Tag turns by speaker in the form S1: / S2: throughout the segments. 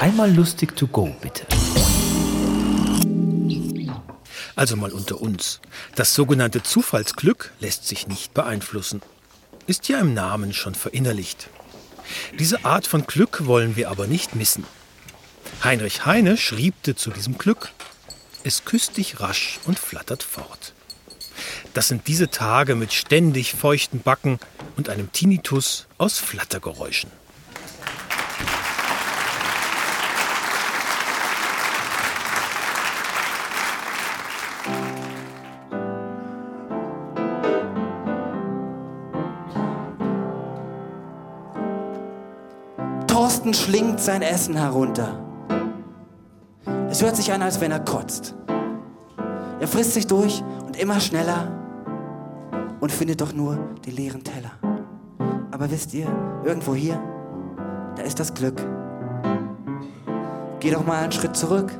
S1: Einmal lustig to go, bitte.
S2: Also mal unter uns. Das sogenannte Zufallsglück lässt sich nicht beeinflussen. Ist ja im Namen schon verinnerlicht. Diese Art von Glück wollen wir aber nicht missen. Heinrich Heine schriebte zu diesem Glück, es küsst dich rasch und flattert fort. Das sind diese Tage mit ständig feuchten Backen und einem Tinnitus aus Flattergeräuschen.
S3: Thorsten schlingt sein Essen herunter. Es hört sich an, als wenn er kotzt. Er frisst sich durch und immer schneller und findet doch nur die leeren Teller. Aber wisst ihr, irgendwo hier, da ist das Glück. Geh doch mal einen Schritt zurück.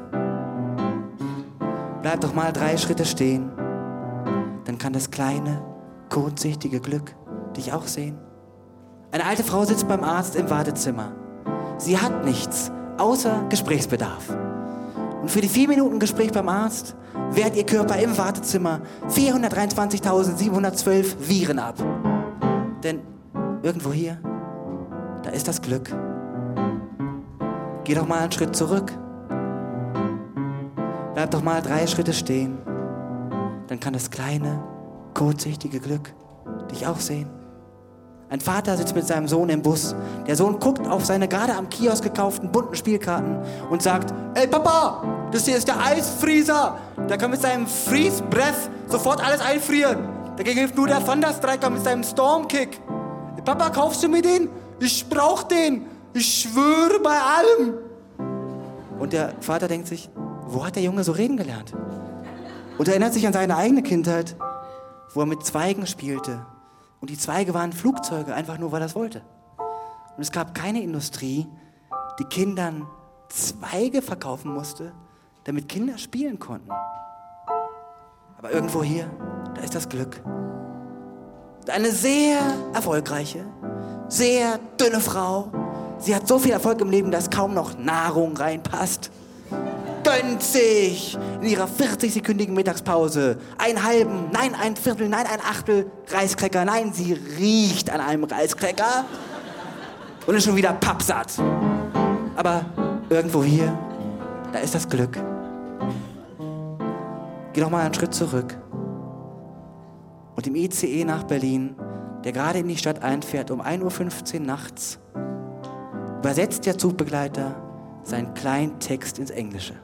S3: Bleib doch mal drei Schritte stehen. Dann kann das kleine, kurzsichtige Glück dich auch sehen. Eine alte Frau sitzt beim Arzt im Wartezimmer. Sie hat nichts außer Gesprächsbedarf. Und für die vier Minuten Gespräch beim Arzt wehrt ihr Körper im Wartezimmer 423.712 Viren ab. Denn irgendwo hier, da ist das Glück. Geh doch mal einen Schritt zurück. Bleib doch mal drei Schritte stehen. Dann kann das kleine, kurzsichtige Glück dich auch sehen. Ein Vater sitzt mit seinem Sohn im Bus. Der Sohn guckt auf seine gerade am Kiosk gekauften bunten Spielkarten und sagt, Ey Papa, das hier ist der Eisfrieser. Der kann mit seinem Freeze Breath sofort alles einfrieren. Dagegen hilft nur der Thunderstriker mit seinem Stormkick. Ey, Papa, kaufst du mir den? Ich brauch den. Ich schwöre bei allem. Und der Vater denkt sich, wo hat der Junge so reden gelernt? Und erinnert sich an seine eigene Kindheit, wo er mit Zweigen spielte und die Zweige waren Flugzeuge, einfach nur, weil er es wollte. Und es gab keine Industrie, die Kindern Zweige verkaufen musste, damit Kinder spielen konnten. Aber irgendwo hier, da ist das Glück. Eine sehr erfolgreiche, sehr dünne Frau. Sie hat so viel Erfolg im Leben, dass kaum noch Nahrung reinpasst gönnt sich in ihrer 40-sekündigen Mittagspause einen halben, nein, ein Viertel, nein, ein Achtel Reiskräcker. Nein, sie riecht an einem Reiskräcker und ist schon wieder pappsatt. Aber irgendwo hier, da ist das Glück. Geh doch mal einen Schritt zurück. Und im ICE nach Berlin, der gerade in die Stadt einfährt um 1.15 Uhr nachts, übersetzt der Zugbegleiter seinen kleinen Text ins Englische.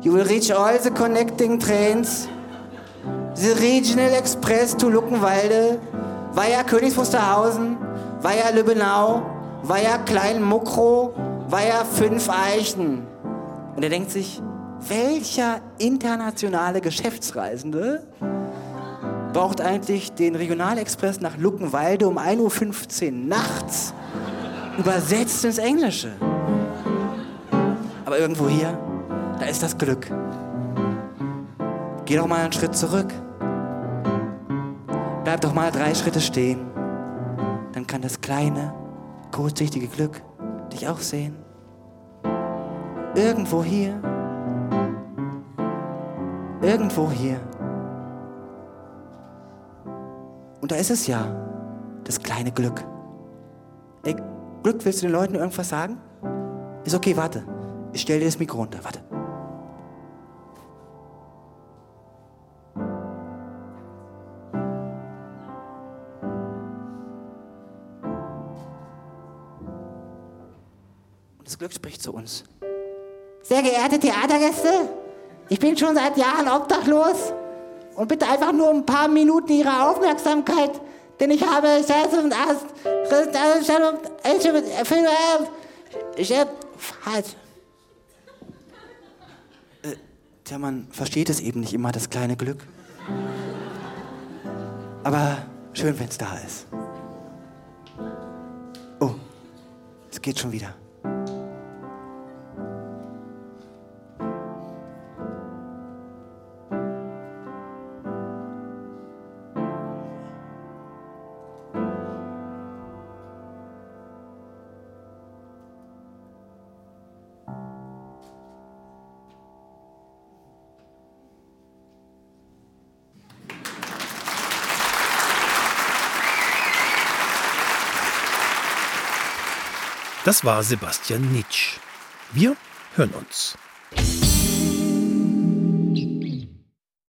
S3: You will reach all the connecting trains, the Regional Express to Luckenwalde, via Königs Wusterhausen, via Lübbenau, via Kleinmuckrow, via Fünf Eichen. Und er denkt sich, welcher internationale Geschäftsreisende braucht eigentlich den Regionalexpress nach Luckenwalde um 1.15 Uhr nachts? Übersetzt ins Englische? Aber irgendwo hier da ist das Glück. Geh doch mal einen Schritt zurück. Bleib doch mal drei Schritte stehen. Dann kann das kleine, kurzsichtige Glück dich auch sehen. Irgendwo hier. Irgendwo hier. Und da ist es ja, das kleine Glück. Ey, Glück, willst du den Leuten irgendwas sagen? Ist okay, warte. Ich stell dir das Mikro runter, warte. Das Glück spricht zu uns. Sehr geehrte Theatergäste, ich bin schon seit Jahren obdachlos und bitte einfach nur ein paar Minuten Ihrer Aufmerksamkeit, denn ich habe halt. Tja, man versteht es eben nicht immer, das kleine Glück. Aber schön, wenn es da ist. Oh, es geht schon wieder.
S2: Das war Sebastian Nitsch. Wir hören uns.